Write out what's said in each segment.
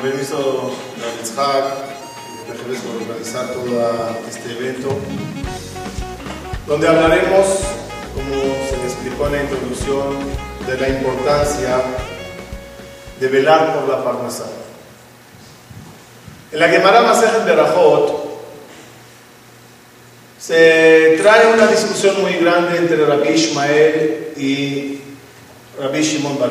Permiso de Itzhak y de por organizar todo este evento, donde hablaremos, como se explicó en la introducción, de la importancia de velar por la Parnasá. En la Gemara Masejet Berajot se trae una discusión muy grande entre Rabbi Ishmael y Rabbi Shimon Bar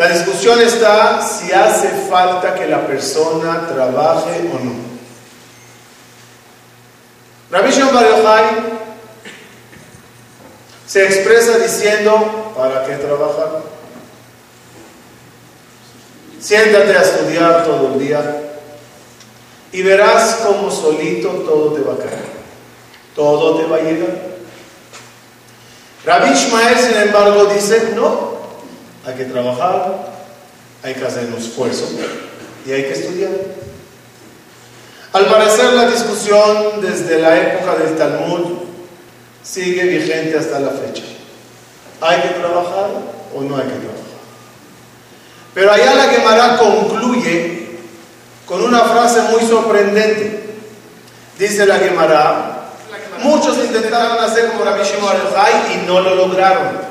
La discusión está si hace falta que la persona trabaje o no. Rabbi Shimon se expresa diciendo, ¿para qué trabajar? Siéntate a estudiar todo el día y verás cómo solito todo te va a caer. Todo te va a llegar. Rabbi Ishmael, sin embargo, dice, no, hay que trabajar, hay que hacer un esfuerzo y hay que estudiar. Al parecer la discusión desde la época del Talmud sigue vigente hasta la fecha. ¿Hay que trabajar o no hay que trabajar? Pero allá la Gemara concluye con una frase muy sorprendente. Dice la Gemara, muchos intentaron hacer como Rabbi Shimon y no lo lograron.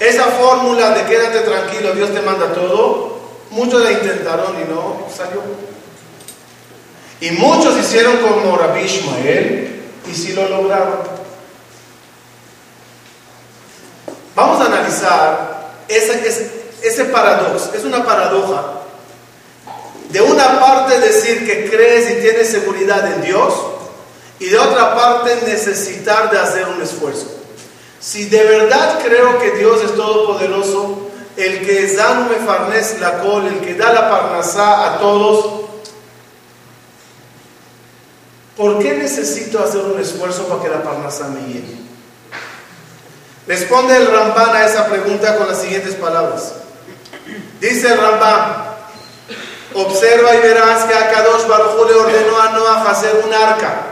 Esa fórmula de quédate tranquilo, Dios te manda todo, muchos la intentaron y no salió. Y muchos hicieron como Rabbi Ishmael y sí lo lograron. Vamos a analizar ese, ese, ese paradojo, es una paradoja de una parte decir que crees y tienes seguridad en Dios y de otra parte necesitar de hacer un esfuerzo. Si de verdad creo que Dios es todopoderoso, el que es me farnes la col, el que da la parnasá a todos, ¿por qué necesito hacer un esfuerzo para que la parnasá me llegue? Responde el Ramban a esa pregunta con las siguientes palabras. Dice el Ramban, Observa y verás que a Kadosh Baruj le ordenó a Noah hacer un arca.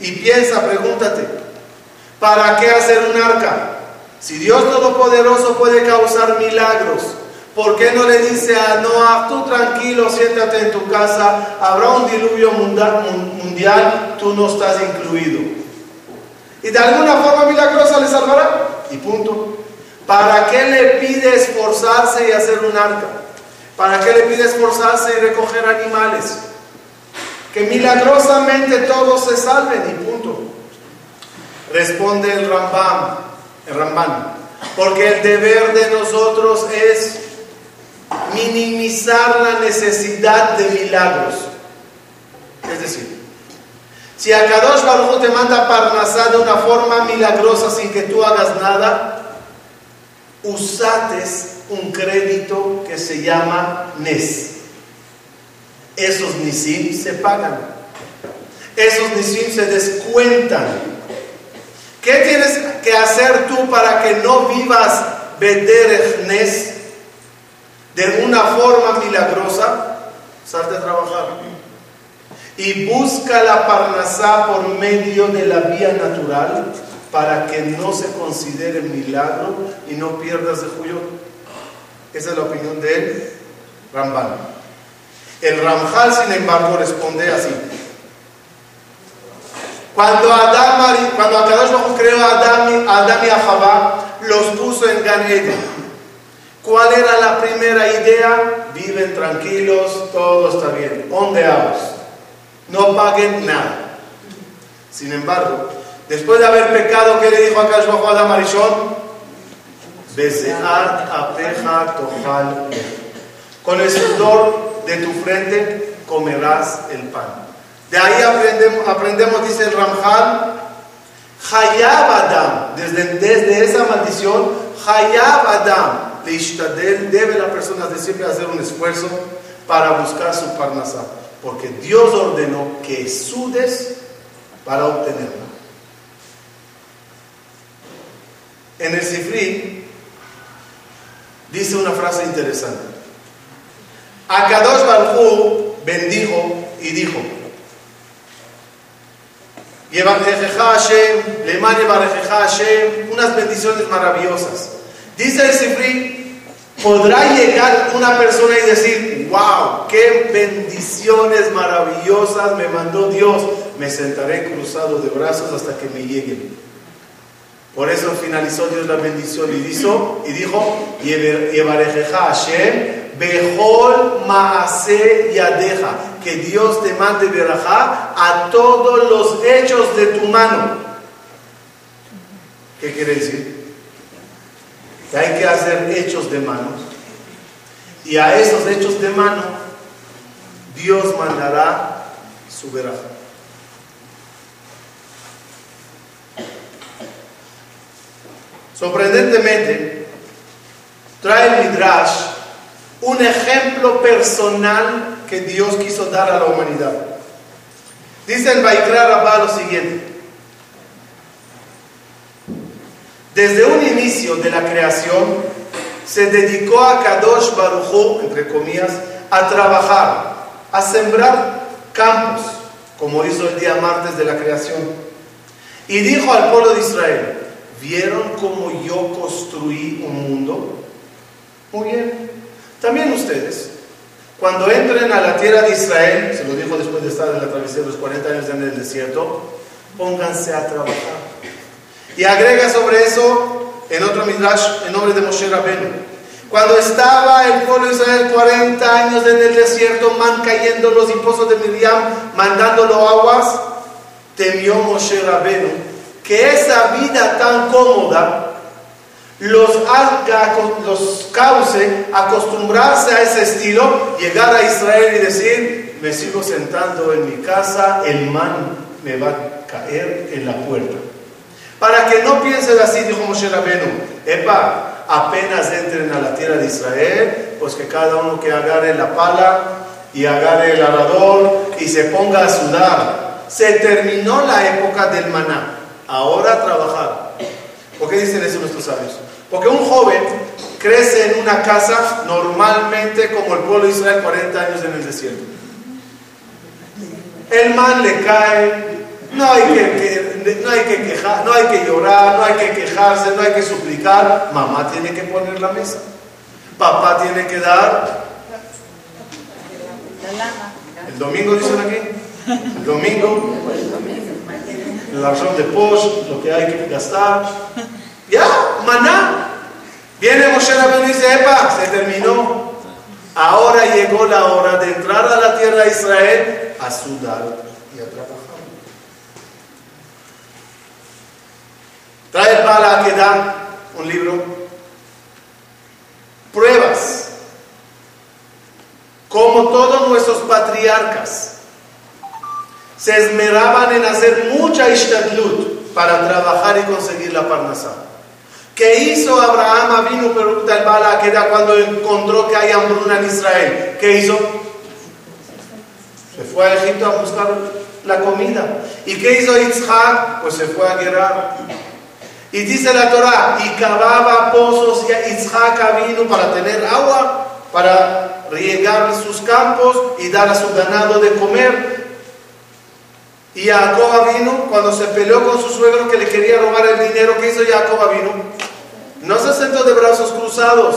Y piensa, pregúntate, ¿para qué hacer un arca? Si Dios Todopoderoso puede causar milagros, ¿por qué no le dice a Noah, tú tranquilo, siéntate en tu casa, habrá un diluvio mundial, tú no estás incluido? Y de alguna forma milagrosa le salvará. Y punto. ¿Para qué le pide esforzarse y hacer un arca? ¿Para qué le pide esforzarse y recoger animales? Que milagrosamente todos se salven y punto. Responde el Rambam, el Ramban, porque el deber de nosotros es minimizar la necesidad de milagros. Es decir, si Akadosh Baruch te manda Parnasá de una forma milagrosa sin que tú hagas nada, usates un crédito que se llama NES. Esos NISIM se pagan. Esos NISIM se descuentan. ¿Qué tienes que hacer tú para que no vivas vender NES de una forma milagrosa? Salte a trabajar. Y busca la parnasá por medio de la vía natural para que no se considere milagro y no pierdas de juyo. Esa es la opinión de Ramban. El Ramjal, sin embargo, responde así. Cuando Adam, cuando Akadosh creó a Adam, Adam y a Javá, los puso en Gan ¿Cuál era la primera idea? Viven tranquilos, todo está bien. Ondeados. No paguen nada. Sin embargo, Después de haber pecado, ¿qué le dijo a Kadosh a Adam Arishon? apeja tojal. Con el sudor de tu frente comerás el pan. De ahí aprendemos, dice el Ramjal, Hayab Adam, desde, esa maldición, Hayab Adam, debe la persona de siempre hacer un esfuerzo para buscar su parnasá, porque Dios ordenó que sudes para obtenerla. En el Sifri dice una frase interesante. Akadosh Baruj bendijo y dijo: unas bendiciones maravillosas. Dice el Sifri Podrá llegar una persona y decir, wow, qué bendiciones maravillosas me mandó Dios. Me sentaré cruzado de brazos hasta que me lleguen. Por eso finalizó Dios la bendición y dijo, y dijo, Hashem, Behol Maase Yadeja, que Dios te mande verajá a todos los hechos de tu mano. ¿Qué quiere decir? Que hay que hacer hechos de manos. Y a esos hechos de mano, Dios mandará su verajá. Sorprendentemente, trae el Midrash un ejemplo personal que Dios quiso dar a la humanidad. Dice el Baikra Rabá lo siguiente. Desde un inicio de la creación, se dedicó a Kadosh Baruj entre comillas, a trabajar, a sembrar campos, como hizo el día martes de la creación. Y dijo al pueblo de Israel, ¿vieron cómo yo construí un mundo? Muy bien. También ustedes, cuando entren a la tierra de Israel, se lo dijo después de estar en la travesía de los 40 años en el desierto, pónganse a trabajar. Y agrega sobre eso en otro midrash en nombre de Moshe Rabenu. Cuando estaba el pueblo de Israel 40 años en el desierto, man cayendo los impuestos de Miriam, mandándolo aguas, temió Moshe Rabenu que esa vida tan cómoda los, haga, los cause acostumbrarse a ese estilo, llegar a Israel y decir, me sigo sentando en mi casa, el man me va a caer en la puerta. Para que no piensen así, dijo Moshe Rabenu, epa, apenas entren a la tierra de Israel, pues que cada uno que agarre la pala y agarre el arador y se ponga a sudar. Se terminó la época del maná, ahora trabajar. ¿Por qué dicen eso nuestros sabios? Porque un joven crece en una casa normalmente como el pueblo de Israel 40 años en el desierto. El man le cae, no hay que, no hay que quejar, no hay que llorar, no hay que quejarse, no hay que suplicar. Mamá tiene que poner la mesa. Papá tiene que dar. El domingo dicen aquí. El domingo. La razón de post, lo que hay que gastar. Ya, maná. Viene Moshe Rabbeinu y dice, epa, se terminó. Ahora llegó la hora de entrar a la tierra de Israel a sudar y a trabajar. Trae para que da un libro. Pruebas. Como todos nuestros patriarcas se esmeraban en hacer mucha ishtadlut para trabajar y conseguir la parnasá. ¿Qué hizo Abraham? Vino pregunta el Bala da cuando encontró que hay hambruna en Israel. ¿Qué hizo? Se fue a Egipto a buscar la comida. ¿Y qué hizo Isaac? Pues se fue a guerrar. Y dice la Torah, y cavaba pozos y Isaac vino para tener agua, para riegar sus campos y dar a su ganado de comer. Y Jacob vino cuando se peleó con su suegro que le quería robar el dinero. ¿Qué hizo Jacob vino? No se sentó de brazos cruzados.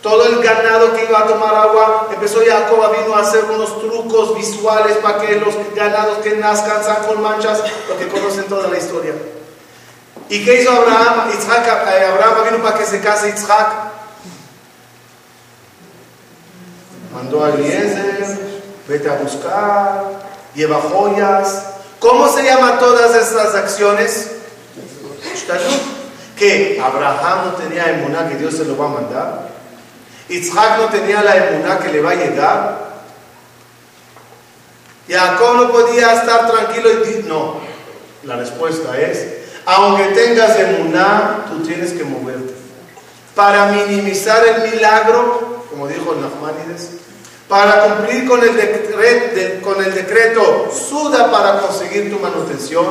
Todo el ganado que iba a tomar agua, empezó Jacob vino a hacer unos trucos visuales para que los ganados que nazcan sean con manchas, lo que conocen toda la historia. ¿Y qué hizo Abraham? Eh, Abraham vino para que se case Isaac. Mandó a Eliezer, vete a buscar, lleva joyas. ¿Cómo se llaman todas estas acciones? que Abraham no tenía emuná que Dios se lo va a mandar. Isaac no tenía la emuná que le va a llegar. Jacob no podía estar tranquilo y no. La respuesta es, aunque tengas emuná, tú tienes que moverte. Para minimizar el milagro, como dijo Nachmanides, para cumplir con el, decreto, con el decreto, suda para conseguir tu manutención,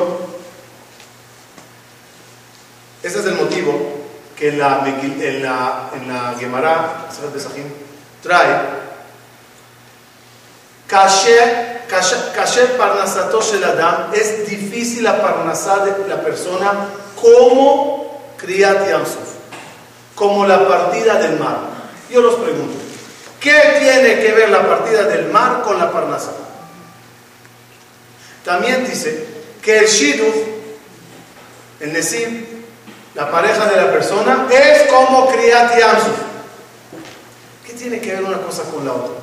ese es el motivo que en la, en la, en la Gemara, trae Kasher parnasato shel adam es difícil la parnasá de la persona como Kriyat Yamsuf, como la partida del mar. Yo los pregunto, ¿qué tiene que ver la partida del mar con la Parnasá? También dice que el Shiduf, el Nesim, la pareja de la persona, es como Kriyat Yamsuf. ¿Qué tiene que ver una cosa con la otra?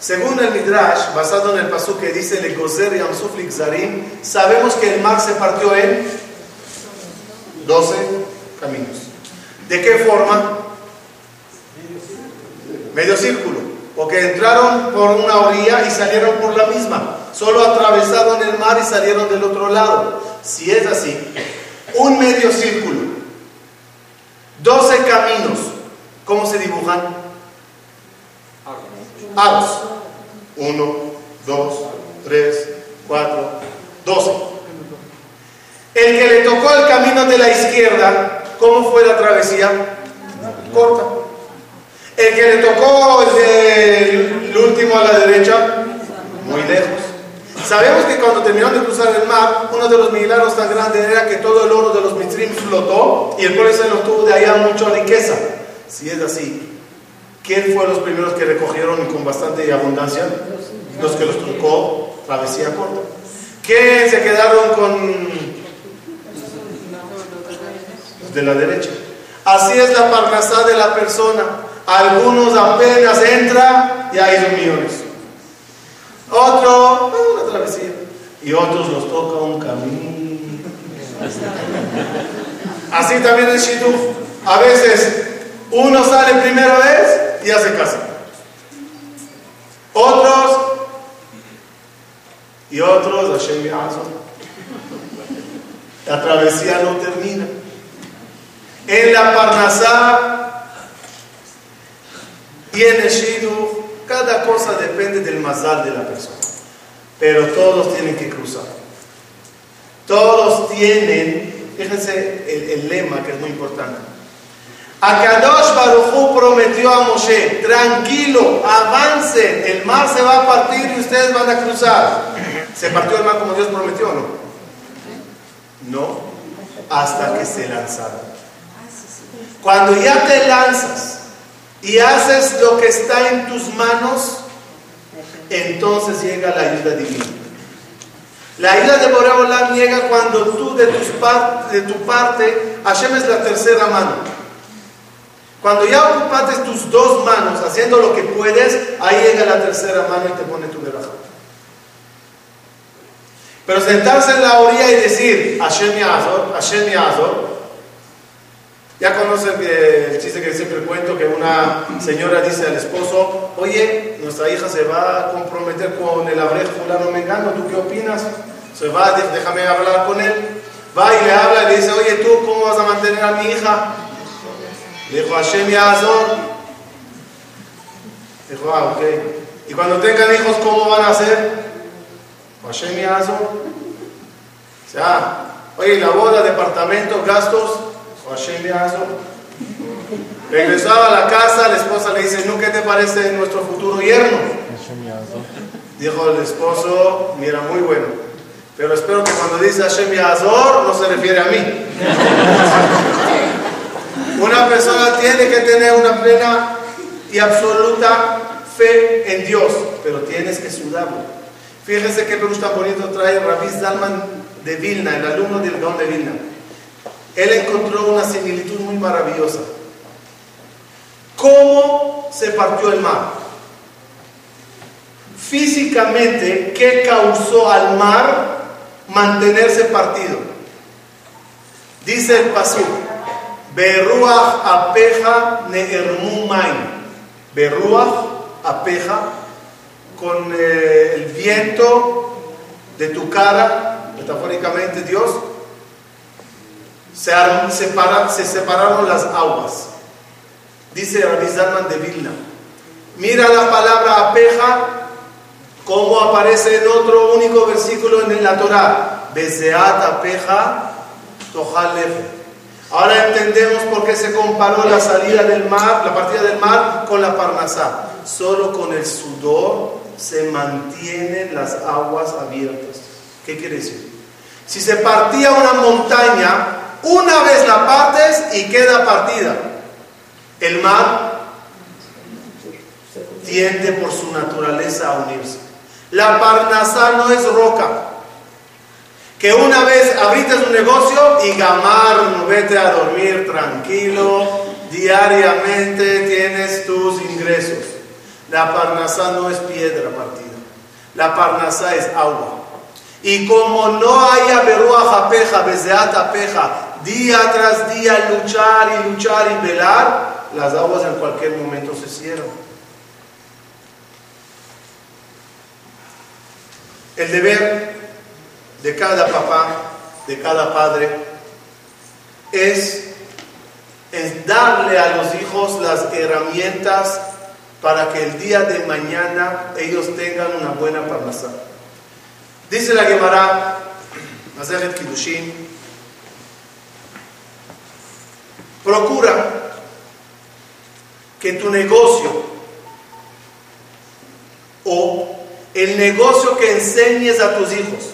Según el Midrash, basado en el pasú que dice Le Gozer Yamsuf Zarim, sabemos que el mar se partió en 12 caminos. ¿De qué forma? Medio círculo. Porque entraron por una orilla y salieron por la misma. Solo atravesaron el mar y salieron del otro lado. Si es así, un medio círculo, 12 caminos, ¿cómo se dibujan? Aros. 1, 2, 3, 4, 12. El que le tocó el camino de la izquierda, ¿cómo fue la travesía? Corta. El que le tocó el, el último a la derecha, muy lejos. Sabemos que cuando terminaron de cruzar el mar, uno de los milagros tan grandes era que todo el oro de los mitrim flotó y el pueblo se lo tuvo de allá mucha riqueza. Si es así, ¿quién fue los primeros que recogieron con bastante abundancia? Los que los tocó travesía corta. ¿Quién se quedaron con de la derecha. Así es la parnasá de la persona. Algunos apenas entran y hay dos millones. Otro, una travesía. Y otros nos toca un camino. Así también el Shiduf. A veces uno sale primera vez y hace casa. Otros y otros, Hashem La travesía no termina. En la Parnasá y en el Shiduf, cada cosa depende del mazal de la persona. Pero todos tienen que cruzar. Todos tienen, fíjense el, el lema que es muy importante. Akadosh Baruchu prometió a Moshe, tranquilo, avance, el mar se va a partir y ustedes van a cruzar. ¿Se partió el mar como Dios prometió o no? No, hasta que se lanzaron. Cuando ya te lanzas y haces lo que está en tus manos, entonces llega la ayuda divina. La ayuda de Boreolam llega cuando tú de, tu parte, Hashem es la tercera mano. Cuando ya ocupaste tus dos manos haciendo lo que puedes, ahí llega la tercera mano y te pone tu verajá. Pero sentarse en la orilla y decir, Hashem Yazor, Hashem Yazor, ya conocen el chiste que siempre cuento que una señora dice al esposo, oye, nuestra hija se va a comprometer con el abrej fulano mengano, ¿tú qué opinas? Se va, déjame hablar con él. Va y le habla y le dice, oye, ¿tú cómo vas a mantener a mi hija? Le dijo, Hashem. Dijo, ah, ok. Y cuando tengan hijos, ¿cómo van a hacer? Hashem Yazor. O sea, oye, la boda, departamento, gastos, Regresaba a la casa, la esposa le dice, ¿no qué te parece nuestro futuro yerno? Dijo el esposo, mira, muy bueno. Pero espero que cuando dice Hashem Yazor no se refiere a mí. Una persona tiene que tener una plena y absoluta fe en Dios, pero tienes que sudarlo. Fíjense qué Perú tan bonito trae Rabbi Zalman de Vilna, el alumno del Gaon de Vilna él encontró una similitud muy maravillosa. ¿Cómo se partió el mar? Físicamente, ¿qué causó al mar mantenerse partido? Dice el pasú, Berruach apeja neermumain. Berruach apeja con eh, el viento de tu cara, metafóricamente Dios, se, se separaron las aguas. Dice Rabbi de Vilna. Mira la palabra apeja, como aparece en otro único versículo en la Torah. Beseat apeja, Ahora entendemos por qué se comparó la salida del mar, la partida del mar con la Parnasá. Solo con el sudor se mantienen las aguas abiertas. ¿Qué quiere decir? Si se partía una montaña, una vez la partes y queda partida. El mar tiende por su naturaleza a unirse. La parnasá no es roca. Que una vez abriste un negocio y gamar, vete a dormir tranquilo, diariamente tienes tus ingresos. La parnasá no es piedra partida. La parnasá es agua. Y como no haya berúa peja, beseata peja, día tras día luchar y luchar y velar, las aguas en cualquier momento se cierran. El deber de cada papá, de cada padre, es, es darle a los hijos las herramientas para que el día de mañana ellos tengan una buena parnasá. Dice la Gemara, Masejet Kiddushin, procura que tu negocio o el negocio que enseñes a tus hijos,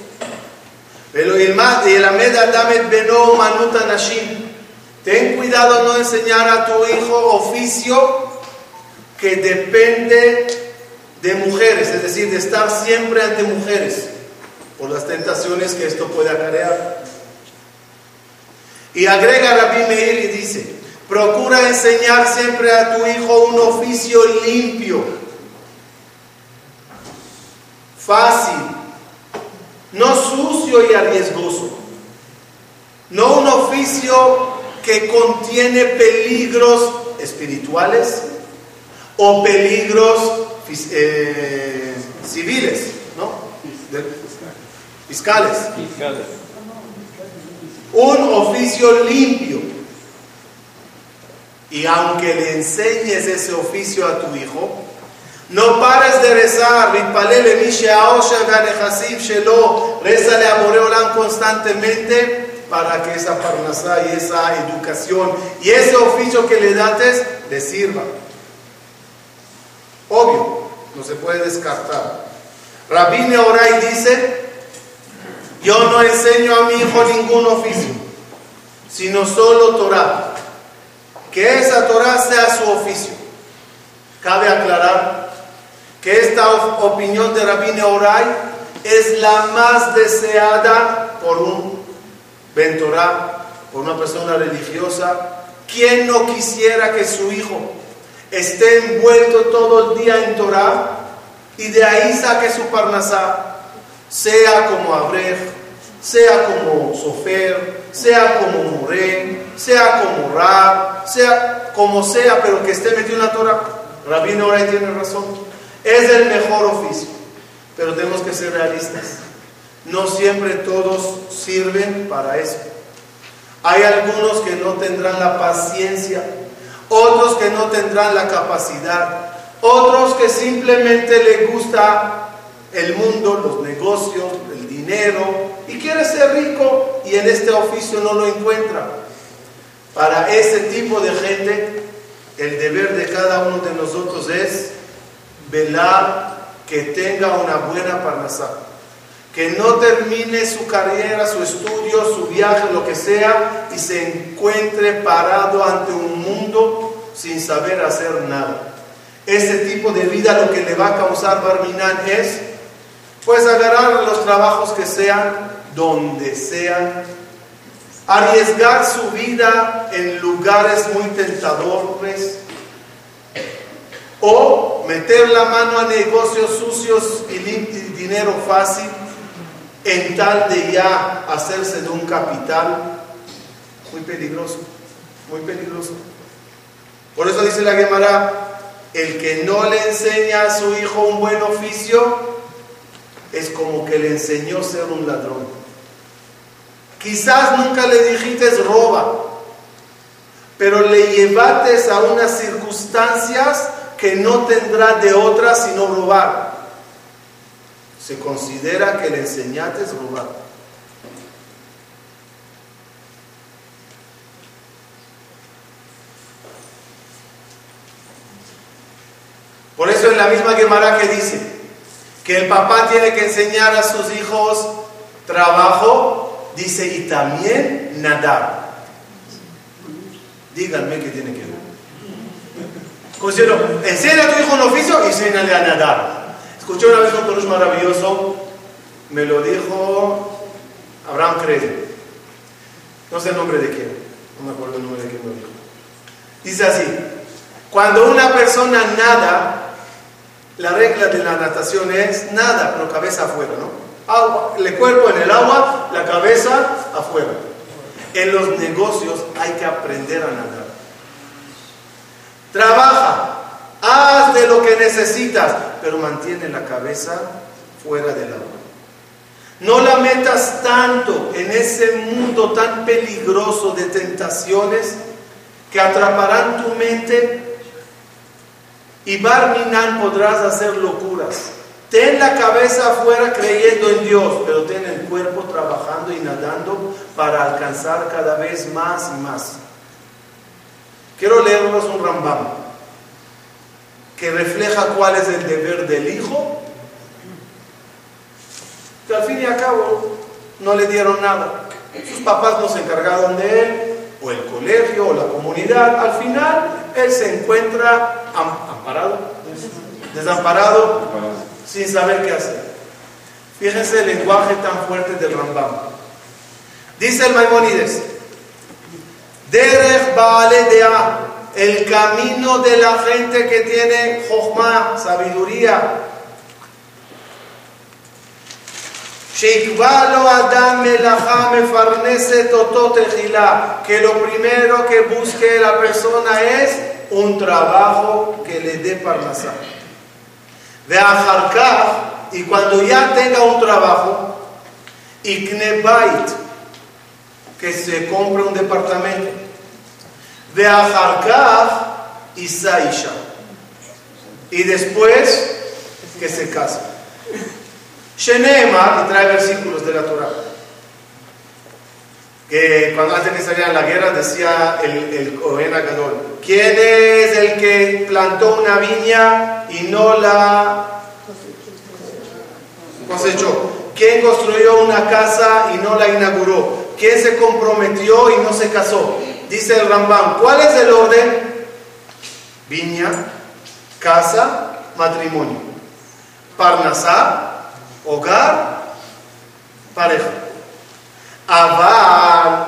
ten cuidado no enseñar a tu hijo oficio que depende de mujeres, es decir, de estar siempre ante mujeres por las tentaciones que esto puede acarrear. Y agrega Rabbi Meir y dice, procura enseñar siempre a tu hijo un oficio limpio, fácil, no sucio y arriesgoso, no un oficio que contiene peligros espirituales o peligros eh, civiles, ¿no? Fiscales. Un oficio limpio. Y aunque le enseñes ese oficio a tu hijo, no pares de rezar, rezale a Boreolán constantemente para que esa parnasá y esa educación y ese oficio que le dates le sirva. Obvio, no se puede descartar. Rabine Oray dice, yo no enseño a mi hijo ningún oficio, sino solo Torah. Que esa Torah sea su oficio. Cabe aclarar que esta opinión de Rabine Oray es la más deseada por un Torah, por una persona religiosa. ¿Quién no quisiera que su hijo esté envuelto todo el día en Torah y de ahí saque su parnasá? Sea como Abrej, sea como Sofer, sea como Moré, sea como Rab, sea como sea, pero que esté metido en la Torah. Rabino Oray tiene razón. Es el mejor oficio, pero tenemos que ser realistas. No siempre todos sirven para eso. Hay algunos que no tendrán la paciencia, otros que no tendrán la capacidad, otros que simplemente les gusta el mundo, los negocios, el dinero, y quiere ser rico y en este oficio no lo encuentra. Para ese tipo de gente, el deber de cada uno de nosotros es velar que tenga una buena parnasá, que no termine su carrera, su estudio, su viaje, lo que sea, y se encuentre parado ante un mundo sin saber hacer nada. Ese tipo de vida lo que le va a causar Barminan es pues agarrar los trabajos que sean, donde sean, arriesgar su vida en lugares muy tentadores, o meter la mano a negocios sucios y dinero fácil en tal de ya hacerse de un capital muy peligroso, muy peligroso. Por eso dice la Gemara, el que no le enseña a su hijo un buen oficio, es como que le enseñó ser un ladrón. Quizás nunca le dijiste roba, pero le llevates a unas circunstancias que no tendrá de otras sino robar. Se considera que le enseñaste robar. Por eso es la misma Gemara que dice, que el papá tiene que enseñar a sus hijos trabajo, dice, y también nadar. Díganme qué tiene que ver. enseña a tu hijo un oficio y enséñale a nadar. Escuché una vez un coruj maravilloso, me lo dijo Abraham Crede. No sé el nombre de quién, no me acuerdo el nombre de quién lo dijo. Dice así, cuando una persona nada, la regla de la natación es nada, pero cabeza afuera, ¿no? Agua, el cuerpo en el agua, la cabeza afuera. En los negocios hay que aprender a nadar. Trabaja, haz de lo que necesitas, pero mantiene la cabeza fuera del agua. No la metas tanto en ese mundo tan peligroso de tentaciones que atraparán tu mente y Barminan podrás hacer locuras. Ten la cabeza afuera creyendo en Dios, pero ten el cuerpo trabajando y nadando para alcanzar cada vez más y más. Quiero leernos un Rambam que refleja cuál es el deber del hijo, que al fin y al cabo no le dieron nada. Sus papás no se encargaron de él, o el colegio, o la comunidad. Al final, se encuentra amparado, desamparado, sin saber qué hacer. Fíjense el lenguaje tan fuerte del Rambam. Dice el Maimonides, Derech Dea, el camino de la gente que tiene Jochma, sabiduría. Que lo primero que busque la persona es un trabajo que le dé parnasá. De y cuando ya tenga un trabajo, y knebait, que se compre un departamento. De y Saisha. Y después que se casa. Shenema, y trae versículos de la Torah. Cuando antes que salían la guerra decía el, el Cohen ¿quién es el que plantó una viña y no la cosechó? ¿Quién construyó una casa y no la inauguró? ¿Quién se comprometió y no se casó? Dice el Rambam, ¿cuál es el orden? Viña, casa, matrimonio. Parnasá, hogar, pareja. Aval,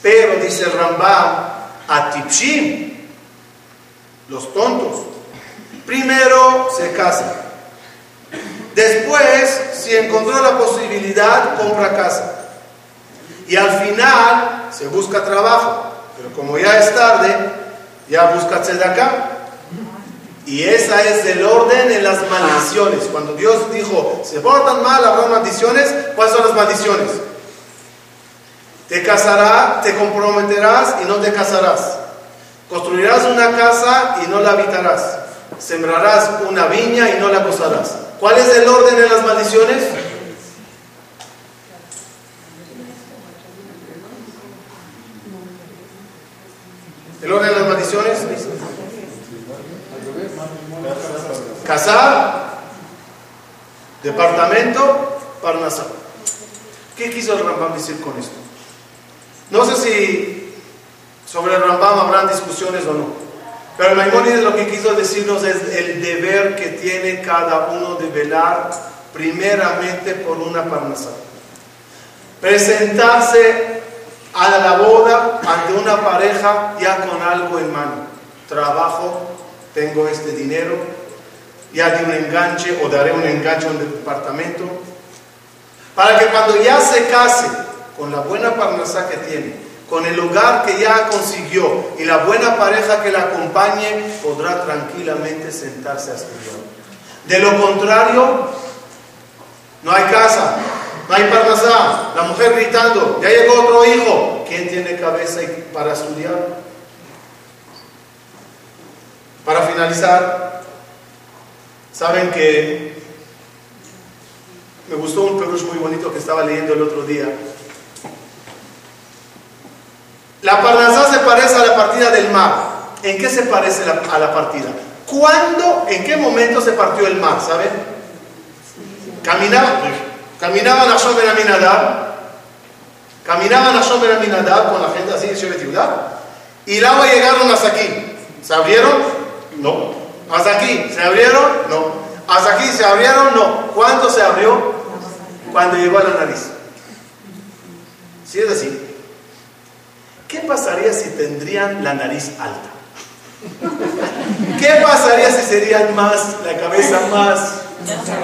pero dice el Rambam, atipshim, los tontos. Primero se casan. Después, si encontró la posibilidad, compra casa. Y al final se busca trabajo. Pero como ya es tarde, ya busca acá. Y esa es el orden en las maldiciones. Cuando Dios dijo, se portan mal, habrá maldiciones, ¿cuáles son las maldiciones? Te casarás, te comprometerás y no te casarás. Construirás una casa y no la habitarás. Sembrarás una viña y no la gozarás. ¿Cuál es el orden en las maldiciones? El orden de las maldiciones. Casar, departamento, parnasá. ¿Qué quiso el Rambam decir con esto? No sé si sobre el Rambam habrán discusiones o no. Pero Maimónides lo que quiso decirnos es el deber que tiene cada uno de velar primeramente por una parnasá. Presentarse a la boda ante una pareja ya con algo en mano. Trabajo, tengo este dinero, ya di un enganche o daré un enganche a un departamento. Para que cuando ya se case con la buena parnasá que tiene, con el hogar que ya consiguió y la buena pareja que la acompañe, podrá tranquilamente sentarse a estudiar. De lo contrario, no hay casa, no hay parnasá, la mujer gritando, ya llegó otro hijo. ¿Quién tiene cabeza para estudiar? Para finalizar, saben que me gustó un perush muy bonito que estaba leyendo el otro día. La parnasá se parece a la partida del mar. ¿En qué se parece a la partida? ¿Cuándo, en qué momento se partió el mar? ¿Saben? Caminaban Caminaban a Shomer Aminadab, caminaban a Shomer Aminadab con la gente así de ciudad, y el agua llegaron hasta aquí. ¿Se abrieron? No. ¿Hasta aquí se abrieron? No. ¿Hasta aquí se abrieron? No. ¿Cuándo se abrió? Cuando llegó a la nariz. Si es así, ¿qué pasaría si tendrían la nariz alta? ¿Qué pasaría si serían más, la cabeza más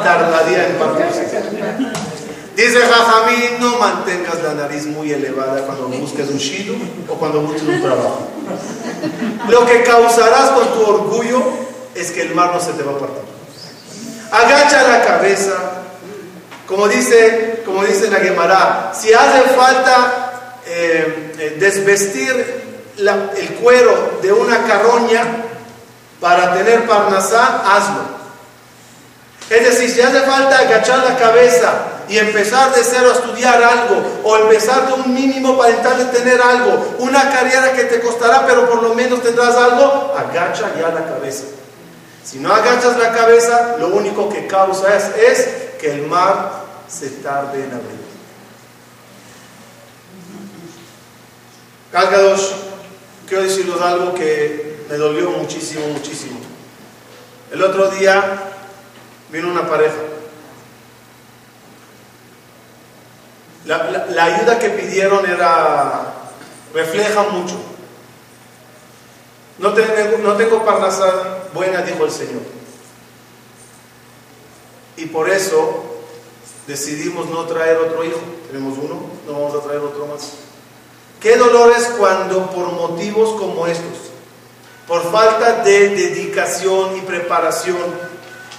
tardadía en partirse? Dice Jajamín, no mantengas la nariz muy elevada cuando busques un shido o cuando busques un trabajo. Lo que causarás con tu orgullo es que el mar no se te va a partir. Agacha la cabeza, como dice, como dice la Gemara, si hace falta eh, eh, desvestir el cuero de una carroña para tener parnasá, hazlo. Es decir, si hace falta agachar la cabeza y empezar de cero a estudiar algo, o empezar de un mínimo para intentar tener algo, una carrera que te costará, pero por lo menos tendrás algo, agacha ya la cabeza. Si no agachas la cabeza, lo único que causa es, es que el mar se tarde en abrir. Cálgados, quiero decirles algo que me dolió muchísimo, muchísimo. El otro día vino una pareja. La, ayuda que pidieron era, refleja mucho. No tengo, no tengo buena, dijo el Señor. Y por eso decidimos no traer otro hijo. Tenemos uno, no vamos a traer otro más. Qué dolores cuando por motivos como estos, por falta de dedicación y preparación,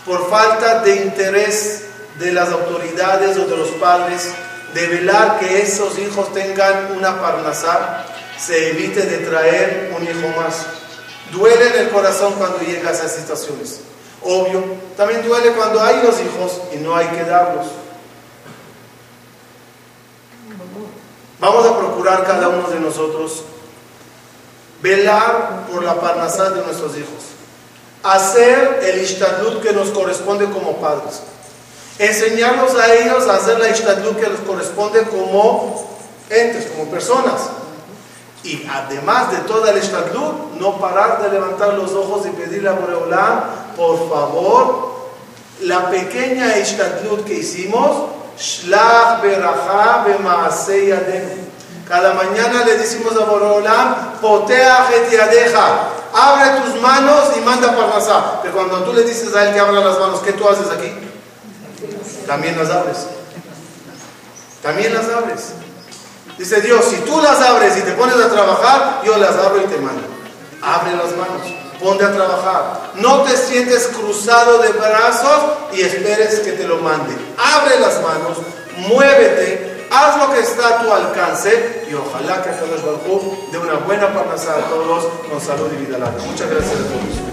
por falta de interés de las autoridades o de los padres, de velar que esos hijos tengan una parnasá, se evite de traer un hijo más. Duele en el corazón cuando llega a esas situaciones. Obvio, también duele cuando hay los hijos y no hay que darlos. Vamos a procurar cada uno de nosotros velar por la parnasá de nuestros hijos. Hacer el ishtadlut que nos corresponde como padres. Enseñarnos a ellos a hacer la ishtadlut que les corresponde como entes, como personas. Y además de toda el ishtadlut, no parar de levantar los ojos y pedirle a Boreolam, por favor, la pequeña ishtadlut que hicimos, Shlach berachá Cada mañana le decimos a Borolam, potea yadeja, abre tus manos y manda parnasá. Pero cuando tú le dices a él que abra las manos, ¿qué tú haces aquí? También las abres. También las abres. Dice Dios, si tú las abres y te pones a trabajar, yo las abro y te mando. Abre las manos ponte a trabajar. No te sientes cruzado de brazos y esperes que te lo mande. Abre las manos, muévete, haz lo que está a tu alcance y ojalá que Kadosh Baruj de una buena parnasada a todos con salud y vida larga. Muchas gracias todos.